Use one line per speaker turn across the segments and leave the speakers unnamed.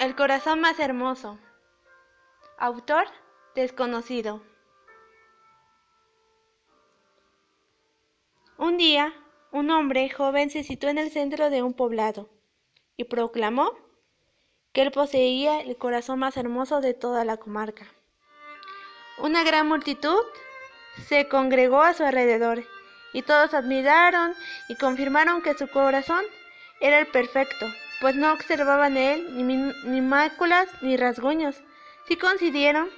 El corazón más hermoso. Autor desconocido. Un día, un hombre joven se situó en el centro de un poblado y proclamó que él poseía el corazón más hermoso de toda la comarca. Una gran multitud se congregó a su alrededor y todos admiraron y confirmaron que su corazón era el perfecto pues no observaban él ni, máculas ni rasguños. Sí coincidieron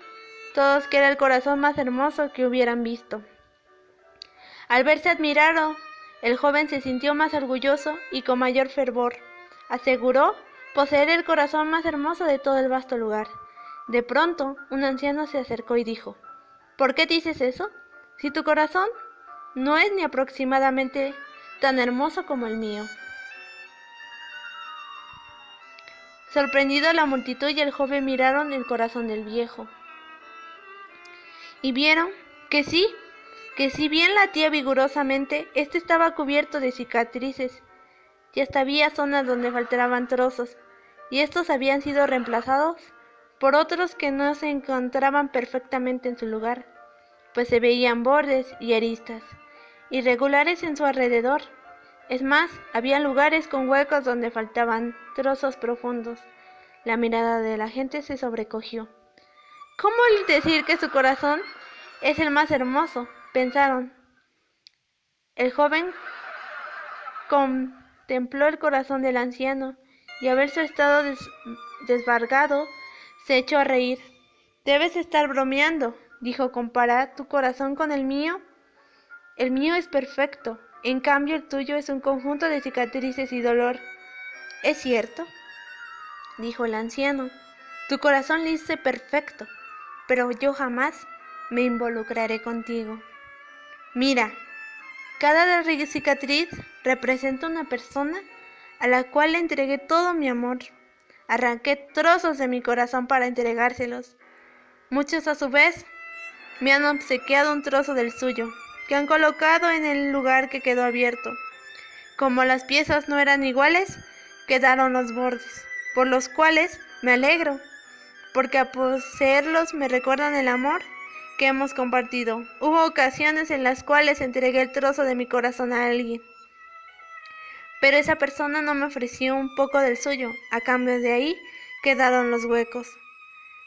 todos que era el corazón más hermoso que hubieran visto. Al verse admirado, el joven se sintió más orgulloso y con mayor fervor. Aseguró poseer el corazón más hermoso de todo el vasto lugar. De pronto, un anciano se acercó y dijo, ¿Por qué dices eso? Si tu corazón no es ni aproximadamente tan hermoso como el mío. Sorprendido la multitud y el joven miraron el corazón del viejo. Y vieron que sí, que si bien latía vigorosamente, este estaba cubierto de cicatrices, y hasta había zonas donde faltaban trozos, y estos habían sido reemplazados por otros que no se encontraban perfectamente en su lugar, pues se veían bordes y aristas, irregulares en su alrededor. Es más, había lugares con huecos donde faltaban trozos profundos. La mirada de la gente se sobrecogió. ¿Cómo decir que su corazón es el más hermoso? pensaron. El joven contempló el corazón del anciano y al ver su estado desbargado, se echó a reír. Debes estar bromeando, dijo, compara tu corazón con el mío. El mío es perfecto, en cambio, el tuyo es un conjunto de cicatrices y dolor. ¿Es cierto? dijo el anciano. Tu corazón dice perfecto, pero yo jamás me involucraré contigo. Mira, cada cicatriz representa una persona a la cual le entregué todo mi amor. Arranqué trozos de mi corazón para entregárselos. Muchos a su vez me han obsequiado un trozo del suyo que han colocado en el lugar que quedó abierto. Como las piezas no eran iguales, quedaron los bordes, por los cuales me alegro, porque a poseerlos me recuerdan el amor que hemos compartido. Hubo ocasiones en las cuales entregué el trozo de mi corazón a alguien, pero esa persona no me ofreció un poco del suyo, a cambio de ahí quedaron los huecos.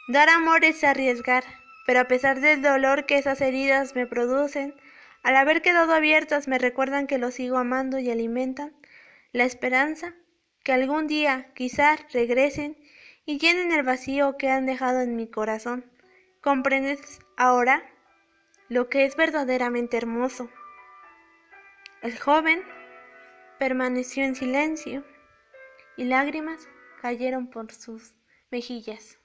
Dar amor es arriesgar, pero a pesar del dolor que esas heridas me producen, al haber quedado abiertas me recuerdan que lo sigo amando y alimentan la esperanza que algún día quizás regresen y llenen el vacío que han dejado en mi corazón. ¿Comprendes ahora lo que es verdaderamente hermoso? El joven permaneció en silencio y lágrimas cayeron por sus mejillas.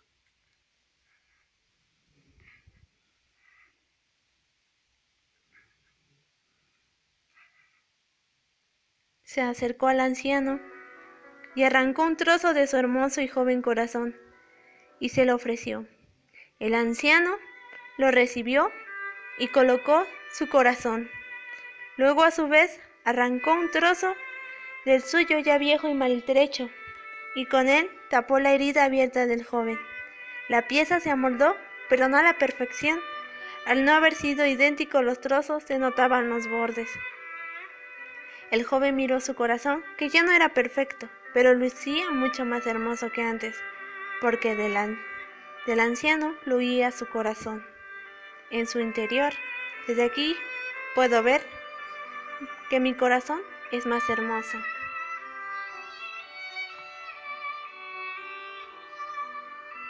Se acercó al anciano y arrancó un trozo de su hermoso y joven corazón y se lo ofreció. El anciano lo recibió y colocó su corazón. Luego a su vez arrancó un trozo del suyo ya viejo y maltrecho y con él tapó la herida abierta del joven. La pieza se amoldó, pero no a la perfección. Al no haber sido idénticos los trozos, se notaban los bordes. El joven miró su corazón, que ya no era perfecto, pero lucía mucho más hermoso que antes, porque del, del anciano fluía su corazón. En su interior, desde aquí puedo ver que mi corazón es más hermoso.